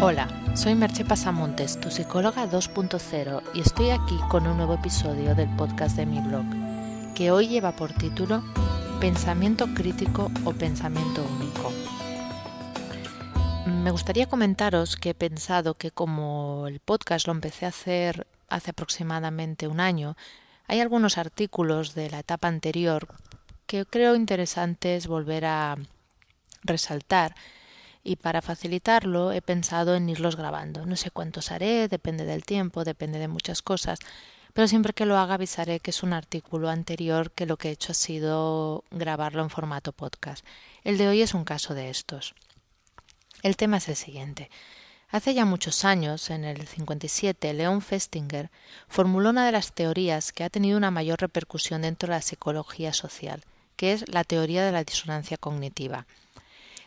Hola, soy Merche Pasamontes, tu psicóloga 2.0 y estoy aquí con un nuevo episodio del podcast de mi blog, que hoy lleva por título Pensamiento crítico o pensamiento único. Me gustaría comentaros que he pensado que como el podcast lo empecé a hacer hace aproximadamente un año, hay algunos artículos de la etapa anterior que creo interesantes volver a resaltar y para facilitarlo he pensado en irlos grabando. No sé cuántos haré, depende del tiempo, depende de muchas cosas, pero siempre que lo haga avisaré que es un artículo anterior que lo que he hecho ha sido grabarlo en formato podcast. El de hoy es un caso de estos. El tema es el siguiente. Hace ya muchos años, en el 57, Leon Festinger formuló una de las teorías que ha tenido una mayor repercusión dentro de la psicología social, que es la teoría de la disonancia cognitiva.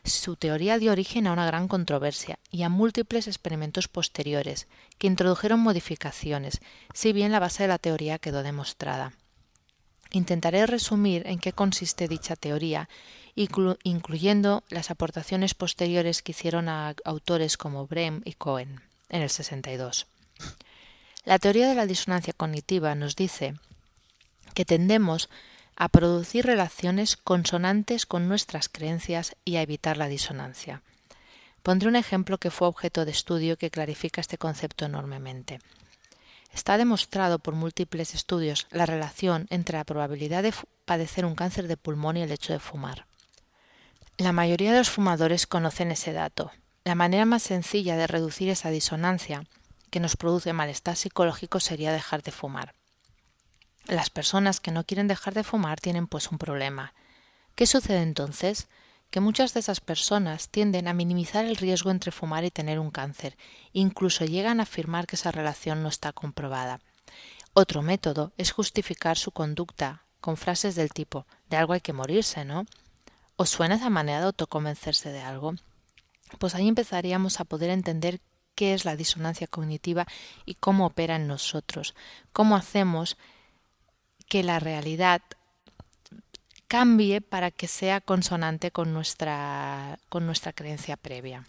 Su teoría dio origen a una gran controversia y a múltiples experimentos posteriores que introdujeron modificaciones, si bien la base de la teoría quedó demostrada. Intentaré resumir en qué consiste dicha teoría, incluyendo las aportaciones posteriores que hicieron a autores como Brehm y Cohen en el 62. La teoría de la disonancia cognitiva nos dice que tendemos a producir relaciones consonantes con nuestras creencias y a evitar la disonancia. Pondré un ejemplo que fue objeto de estudio que clarifica este concepto enormemente. Está demostrado por múltiples estudios la relación entre la probabilidad de padecer un cáncer de pulmón y el hecho de fumar. La mayoría de los fumadores conocen ese dato. La manera más sencilla de reducir esa disonancia que nos produce malestar psicológico sería dejar de fumar. Las personas que no quieren dejar de fumar tienen pues un problema. ¿Qué sucede entonces? que muchas de esas personas tienden a minimizar el riesgo entre fumar y tener un cáncer, incluso llegan a afirmar que esa relación no está comprobada. Otro método es justificar su conducta con frases del tipo de algo hay que morirse, ¿no? ¿Os suena esa manera de autoconvencerse de algo? Pues ahí empezaríamos a poder entender qué es la disonancia cognitiva y cómo opera en nosotros, cómo hacemos que la realidad cambie para que sea consonante con nuestra, con nuestra creencia previa.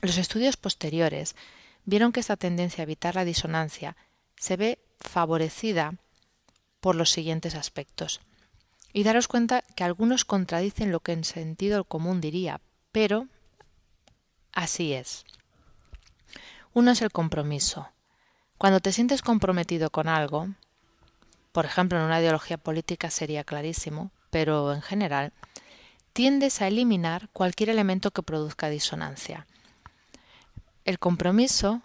Los estudios posteriores vieron que esta tendencia a evitar la disonancia se ve favorecida por los siguientes aspectos. Y daros cuenta que algunos contradicen lo que en sentido común diría, pero así es. Uno es el compromiso. Cuando te sientes comprometido con algo, por ejemplo, en una ideología política sería clarísimo, pero en general, tiendes a eliminar cualquier elemento que produzca disonancia. El compromiso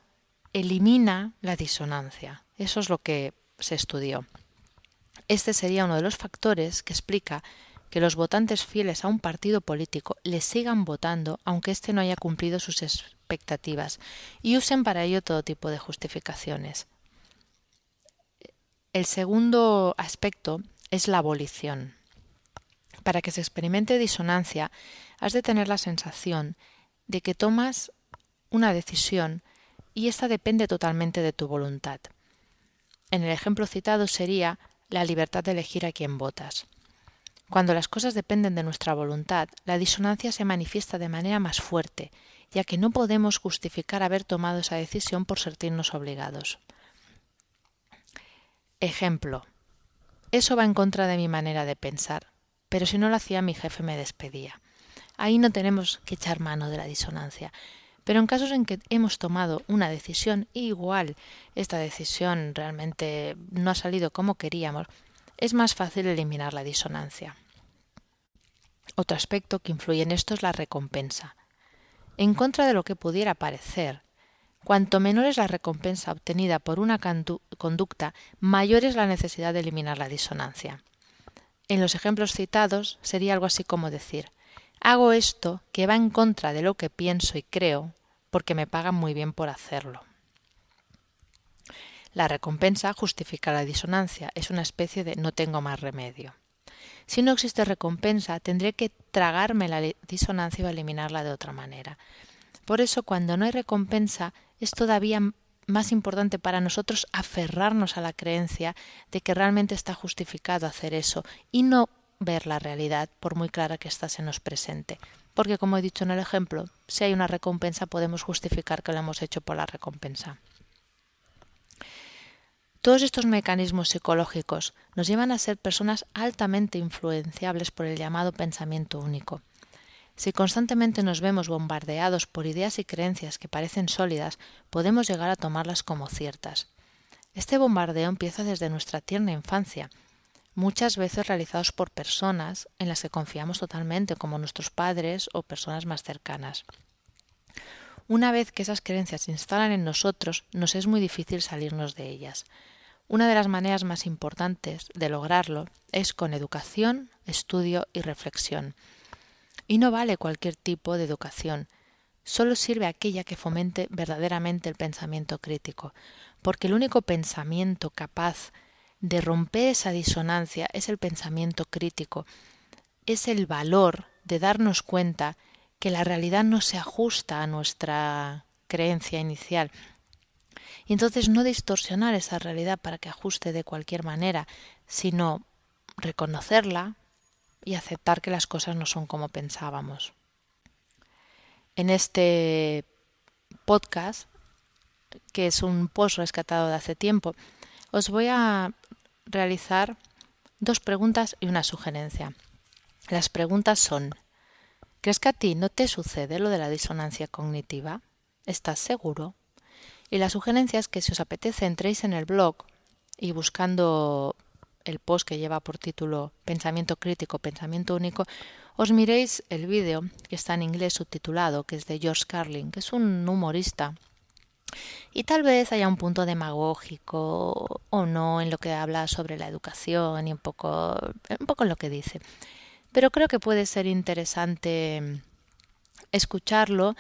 elimina la disonancia. Eso es lo que se estudió. Este sería uno de los factores que explica que los votantes fieles a un partido político le sigan votando aunque éste no haya cumplido sus expectativas y usen para ello todo tipo de justificaciones. El segundo aspecto es la abolición. Para que se experimente disonancia, has de tener la sensación de que tomas una decisión y esta depende totalmente de tu voluntad. En el ejemplo citado sería la libertad de elegir a quién votas. Cuando las cosas dependen de nuestra voluntad, la disonancia se manifiesta de manera más fuerte, ya que no podemos justificar haber tomado esa decisión por sentirnos obligados. Ejemplo. Eso va en contra de mi manera de pensar, pero si no lo hacía mi jefe me despedía. Ahí no tenemos que echar mano de la disonancia. Pero en casos en que hemos tomado una decisión igual esta decisión realmente no ha salido como queríamos, es más fácil eliminar la disonancia. Otro aspecto que influye en esto es la recompensa. En contra de lo que pudiera parecer, Cuanto menor es la recompensa obtenida por una conducta, mayor es la necesidad de eliminar la disonancia. En los ejemplos citados sería algo así como decir hago esto que va en contra de lo que pienso y creo porque me pagan muy bien por hacerlo. La recompensa justifica la disonancia, es una especie de no tengo más remedio. Si no existe recompensa, tendré que tragarme la disonancia o eliminarla de otra manera. Por eso, cuando no hay recompensa, es todavía más importante para nosotros aferrarnos a la creencia de que realmente está justificado hacer eso y no ver la realidad, por muy clara que ésta se nos presente, porque como he dicho en el ejemplo, si hay una recompensa podemos justificar que lo hemos hecho por la recompensa. Todos estos mecanismos psicológicos nos llevan a ser personas altamente influenciables por el llamado pensamiento único. Si constantemente nos vemos bombardeados por ideas y creencias que parecen sólidas, podemos llegar a tomarlas como ciertas. Este bombardeo empieza desde nuestra tierna infancia, muchas veces realizados por personas en las que confiamos totalmente, como nuestros padres o personas más cercanas. Una vez que esas creencias se instalan en nosotros, nos es muy difícil salirnos de ellas. Una de las maneras más importantes de lograrlo es con educación, estudio y reflexión. Y no vale cualquier tipo de educación, solo sirve aquella que fomente verdaderamente el pensamiento crítico, porque el único pensamiento capaz de romper esa disonancia es el pensamiento crítico, es el valor de darnos cuenta que la realidad no se ajusta a nuestra creencia inicial. Y entonces no distorsionar esa realidad para que ajuste de cualquier manera, sino reconocerla y aceptar que las cosas no son como pensábamos. En este podcast, que es un post rescatado de hace tiempo, os voy a realizar dos preguntas y una sugerencia. Las preguntas son ¿Crees que a ti no te sucede lo de la disonancia cognitiva? ¿Estás seguro? Y la sugerencia es que si os apetece entréis en el blog y buscando el post que lleva por título Pensamiento crítico, pensamiento único, os miréis el vídeo que está en inglés subtitulado, que es de George Carlin, que es un humorista. Y tal vez haya un punto demagógico o no en lo que habla sobre la educación y un poco, un poco en lo que dice pero creo que puede ser interesante escucharlo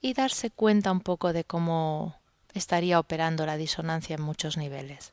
y darse cuenta un poco de cómo estaría operando la disonancia en muchos niveles.